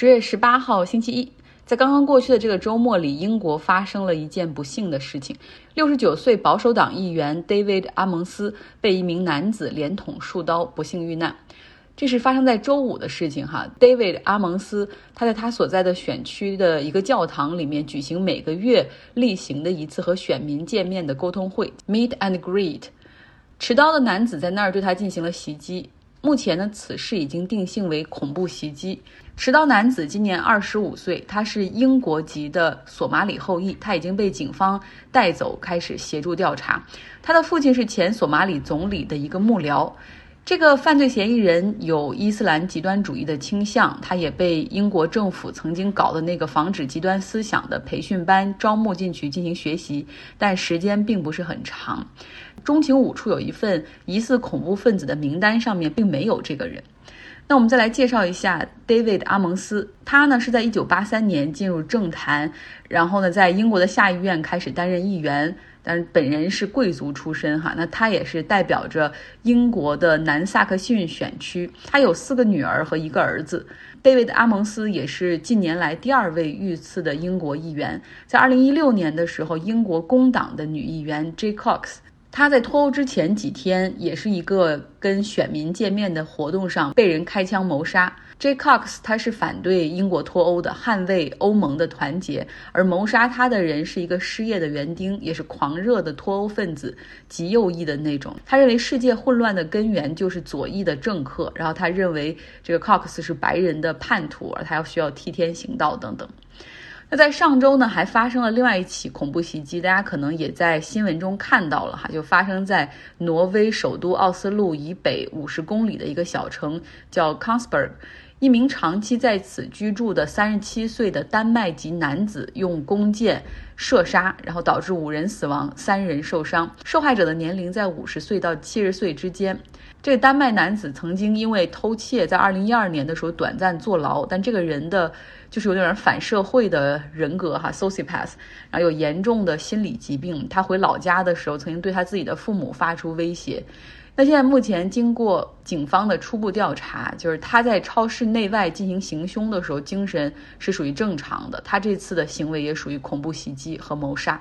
十月十八号，星期一，在刚刚过去的这个周末里，英国发生了一件不幸的事情：六十九岁保守党议员 David 阿蒙斯被一名男子连捅数刀，不幸遇难。这是发生在周五的事情哈。David 阿蒙斯他在他所在的选区的一个教堂里面举行每个月例行的一次和选民见面的沟通会，Meet and Greet。持刀的男子在那儿对他进行了袭击。目前呢，此事已经定性为恐怖袭击。持刀男子今年二十五岁，他是英国籍的索马里后裔，他已经被警方带走，开始协助调查。他的父亲是前索马里总理的一个幕僚。这个犯罪嫌疑人有伊斯兰极端主义的倾向，他也被英国政府曾经搞的那个防止极端思想的培训班招募进去进行学习，但时间并不是很长。中情五处有一份疑似恐怖分子的名单，上面并没有这个人。那我们再来介绍一下 David 阿蒙斯，他呢是在一九八三年进入政坛，然后呢在英国的下议院开始担任议员。但是本人是贵族出身哈，那他也是代表着英国的南萨克逊选区。他有四个女儿和一个儿子。David 阿蒙斯也是近年来第二位遇刺的英国议员。在二零一六年的时候，英国工党的女议员 J Cox，他在脱欧之前几天，也是一个跟选民见面的活动上被人开枪谋杀。J. Cox 他是反对英国脱欧的，捍卫欧盟的团结。而谋杀他的人是一个失业的园丁，也是狂热的脱欧分子，极右翼的那种。他认为世界混乱的根源就是左翼的政客，然后他认为这个 Cox 是白人的叛徒，而他要需要替天行道等等。那在上周呢，还发生了另外一起恐怖袭击，大家可能也在新闻中看到了哈，就发生在挪威首都奥斯陆以北五十公里的一个小城，叫 Kongsberg。一名长期在此居住的三十七岁的丹麦籍男子用弓箭射杀，然后导致五人死亡，三人受伤。受害者的年龄在五十岁到七十岁之间。这个丹麦男子曾经因为偷窃，在二零一二年的时候短暂坐牢，但这个人的就是有点反社会的人格哈，sociopath，然后有严重的心理疾病。他回老家的时候，曾经对他自己的父母发出威胁。那现在目前经过警方的初步调查，就是他在超市内外进行行凶的时候，精神是属于正常的。他这次的行为也属于恐怖袭击和谋杀。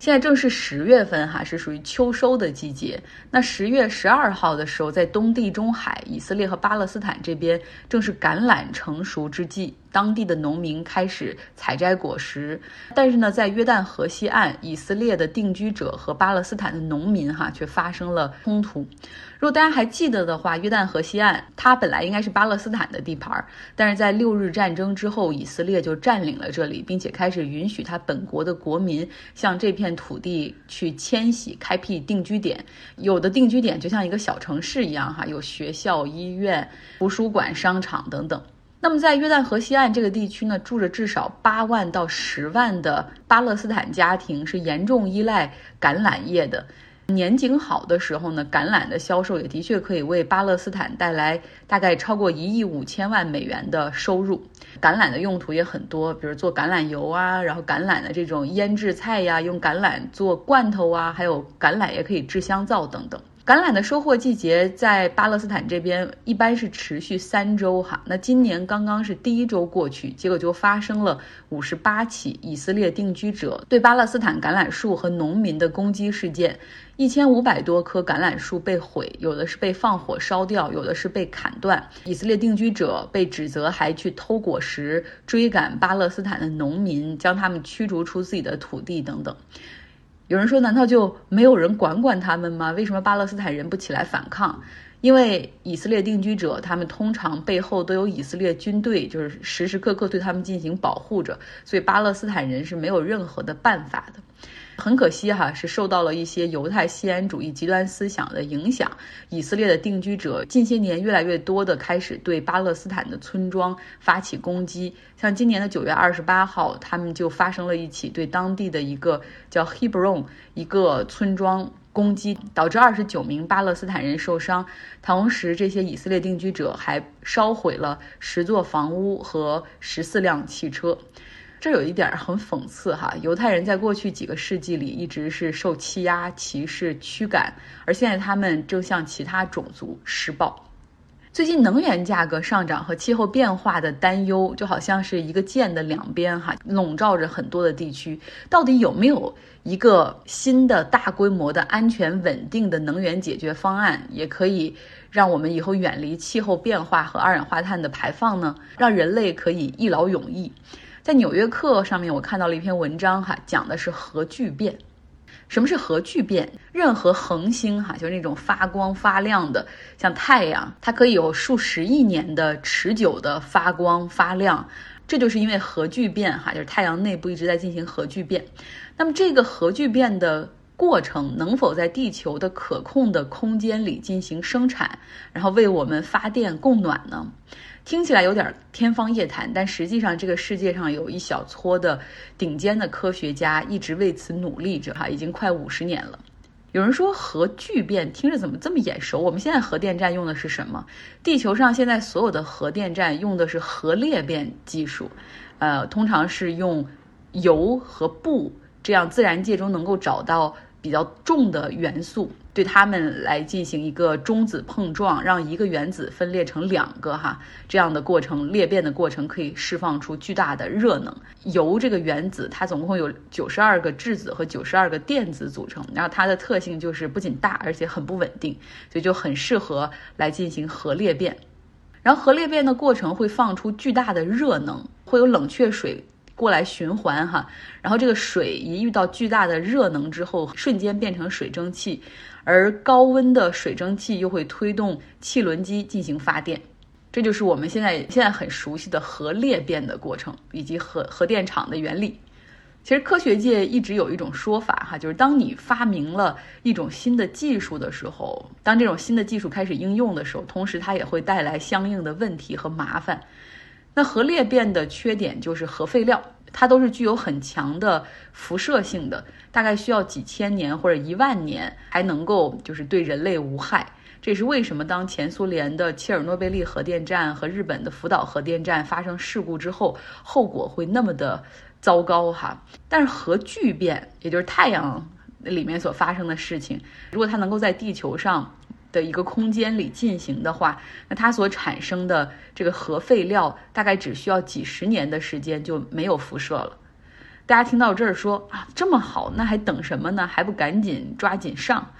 现在正是十月份哈，是属于秋收的季节。那十月十二号的时候，在东地中海，以色列和巴勒斯坦这边正是橄榄成熟之际。当地的农民开始采摘果实，但是呢，在约旦河西岸，以色列的定居者和巴勒斯坦的农民哈却发生了冲突。如果大家还记得的话，约旦河西岸它本来应该是巴勒斯坦的地盘，但是在六日战争之后，以色列就占领了这里，并且开始允许他本国的国民向这片土地去迁徙、开辟定居点。有的定居点就像一个小城市一样哈，有学校、医院、图书馆、商场等等。那么，在约旦河西岸这个地区呢，住着至少八万到十万的巴勒斯坦家庭，是严重依赖橄榄叶的。年景好的时候呢，橄榄的销售也的确可以为巴勒斯坦带来大概超过一亿五千万美元的收入。橄榄的用途也很多，比如做橄榄油啊，然后橄榄的这种腌制菜呀，用橄榄做罐头啊，还有橄榄也可以制香皂等等。橄榄的收获季节在巴勒斯坦这边一般是持续三周哈，那今年刚刚是第一周过去，结果就发生了五十八起以色列定居者对巴勒斯坦橄榄树和农民的攻击事件，一千五百多棵橄榄树被毁，有的是被放火烧掉，有的是被砍断。以色列定居者被指责还去偷果实，追赶巴勒斯坦的农民，将他们驱逐出自己的土地等等。有人说，难道就没有人管管他们吗？为什么巴勒斯坦人不起来反抗？因为以色列定居者，他们通常背后都有以色列军队，就是时时刻刻对他们进行保护着，所以巴勒斯坦人是没有任何的办法的。很可惜哈，是受到了一些犹太西安主义极端思想的影响。以色列的定居者近些年越来越多的开始对巴勒斯坦的村庄发起攻击。像今年的九月二十八号，他们就发生了一起对当地的一个叫 Hebron 一个村庄攻击，导致二十九名巴勒斯坦人受伤。同时，这些以色列定居者还烧毁了十座房屋和十四辆汽车。这有一点很讽刺哈，犹太人在过去几个世纪里一直是受欺压、歧视、驱赶，而现在他们正向其他种族施暴。最近能源价格上涨和气候变化的担忧，就好像是一个剑的两边哈，笼罩着很多的地区。到底有没有一个新的大规模的安全稳定的能源解决方案，也可以让我们以后远离气候变化和二氧化碳的排放呢？让人类可以一劳永逸。在《纽约客》上面，我看到了一篇文章哈，讲的是核聚变。什么是核聚变？任何恒星哈，就是那种发光发亮的，像太阳，它可以有数十亿年的持久的发光发亮，这就是因为核聚变哈，就是太阳内部一直在进行核聚变。那么这个核聚变的过程能否在地球的可控的空间里进行生产，然后为我们发电供暖呢？听起来有点天方夜谭，但实际上这个世界上有一小撮的顶尖的科学家一直为此努力着，哈，已经快五十年了。有人说核聚变听着怎么这么眼熟？我们现在核电站用的是什么？地球上现在所有的核电站用的是核裂变技术，呃，通常是用铀和布这样自然界中能够找到比较重的元素。对它们来进行一个中子碰撞，让一个原子分裂成两个哈，这样的过程裂变的过程可以释放出巨大的热能。铀这个原子它总共有九十二个质子和九十二个电子组成，然后它的特性就是不仅大，而且很不稳定，所以就很适合来进行核裂变。然后核裂变的过程会放出巨大的热能，会有冷却水过来循环哈，然后这个水一遇到巨大的热能之后，瞬间变成水蒸气。而高温的水蒸气又会推动汽轮机进行发电，这就是我们现在现在很熟悉的核裂变的过程以及核核电厂的原理。其实科学界一直有一种说法哈，就是当你发明了一种新的技术的时候，当这种新的技术开始应用的时候，同时它也会带来相应的问题和麻烦。那核裂变的缺点就是核废料。它都是具有很强的辐射性的，大概需要几千年或者一万年还能够就是对人类无害。这也是为什么当前苏联的切尔诺贝利核电站和日本的福岛核电站发生事故之后，后果会那么的糟糕哈。但是核聚变，也就是太阳里面所发生的事情，如果它能够在地球上。的一个空间里进行的话，那它所产生的这个核废料大概只需要几十年的时间就没有辐射了。大家听到这儿说啊，这么好，那还等什么呢？还不赶紧抓紧上！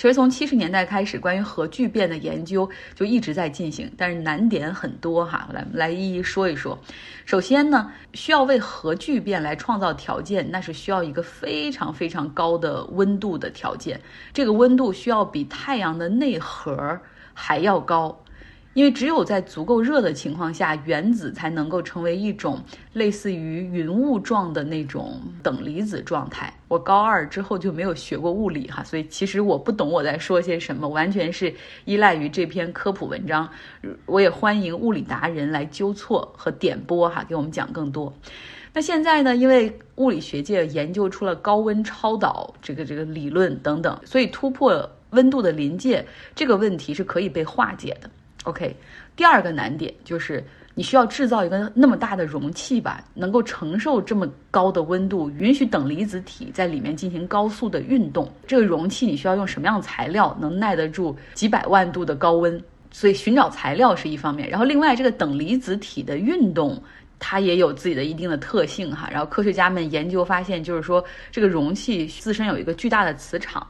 其实从七十年代开始，关于核聚变的研究就一直在进行，但是难点很多哈。来来一一说一说。首先呢，需要为核聚变来创造条件，那是需要一个非常非常高的温度的条件。这个温度需要比太阳的内核还要高。因为只有在足够热的情况下，原子才能够成为一种类似于云雾状的那种等离子状态。我高二之后就没有学过物理哈，所以其实我不懂我在说些什么，完全是依赖于这篇科普文章。我也欢迎物理达人来纠错和点拨哈，给我们讲更多。那现在呢，因为物理学界研究出了高温超导这个这个理论等等，所以突破温度的临界这个问题是可以被化解的。OK，第二个难点就是你需要制造一个那么大的容器吧，能够承受这么高的温度，允许等离子体在里面进行高速的运动。这个容器你需要用什么样的材料，能耐得住几百万度的高温？所以寻找材料是一方面，然后另外这个等离子体的运动，它也有自己的一定的特性哈。然后科学家们研究发现，就是说这个容器自身有一个巨大的磁场。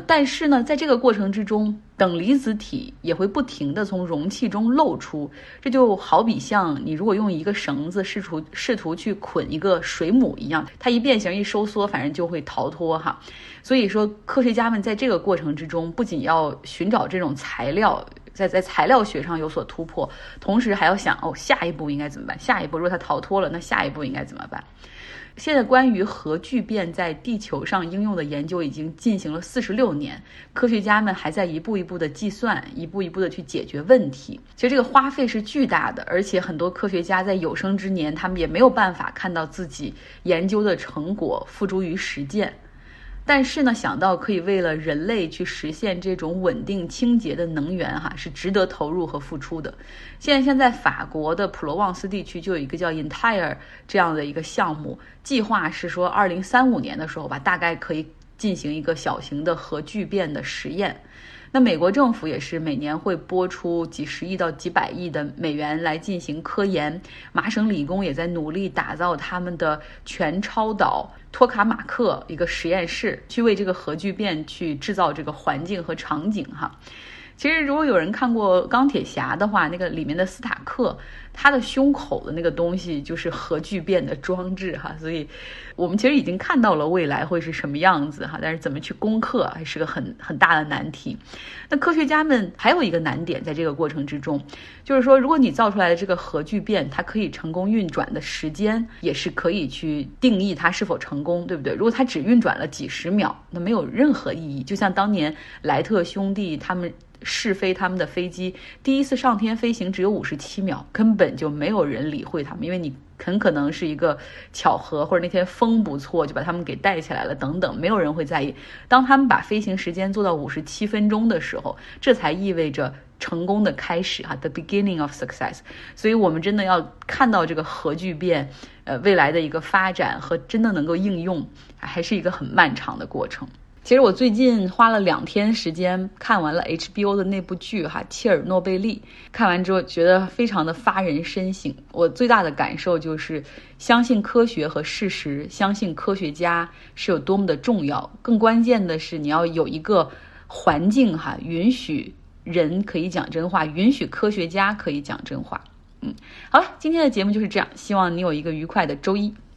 但是呢，在这个过程之中，等离子体也会不停地从容器中漏出，这就好比像你如果用一个绳子试图试图去捆一个水母一样，它一变形一收缩，反正就会逃脱哈。所以说，科学家们在这个过程之中，不仅要寻找这种材料，在在材料学上有所突破，同时还要想哦，下一步应该怎么办？下一步如果它逃脱了，那下一步应该怎么办？现在关于核聚变在地球上应用的研究已经进行了四十六年，科学家们还在一步一步的计算，一步一步的去解决问题。其实这个花费是巨大的，而且很多科学家在有生之年，他们也没有办法看到自己研究的成果付诸于实践。但是呢，想到可以为了人类去实现这种稳定清洁的能源，哈，是值得投入和付出的。现在，现在法国的普罗旺斯地区就有一个叫 Entire 这样的一个项目，计划是说，二零三五年的时候吧，大概可以进行一个小型的核聚变的实验。那美国政府也是每年会拨出几十亿到几百亿的美元来进行科研。麻省理工也在努力打造他们的全超导托卡马克一个实验室，去为这个核聚变去制造这个环境和场景哈。其实，如果有人看过《钢铁侠》的话，那个里面的斯塔克，他的胸口的那个东西就是核聚变的装置哈。所以，我们其实已经看到了未来会是什么样子哈。但是，怎么去攻克还是个很很大的难题。那科学家们还有一个难点，在这个过程之中，就是说，如果你造出来的这个核聚变，它可以成功运转的时间，也是可以去定义它是否成功，对不对？如果它只运转了几十秒，那没有任何意义。就像当年莱特兄弟他们。试飞他们的飞机，第一次上天飞行只有五十七秒，根本就没有人理会他们，因为你很可能是一个巧合，或者那天风不错就把他们给带起来了等等，没有人会在意。当他们把飞行时间做到五十七分钟的时候，这才意味着成功的开始哈，the beginning of success。所以我们真的要看到这个核聚变，呃，未来的一个发展和真的能够应用，还是一个很漫长的过程。其实我最近花了两天时间看完了 HBO 的那部剧哈，切尔诺贝利。看完之后觉得非常的发人深省。我最大的感受就是，相信科学和事实，相信科学家是有多么的重要。更关键的是，你要有一个环境哈，允许人可以讲真话，允许科学家可以讲真话。嗯，好了，今天的节目就是这样，希望你有一个愉快的周一。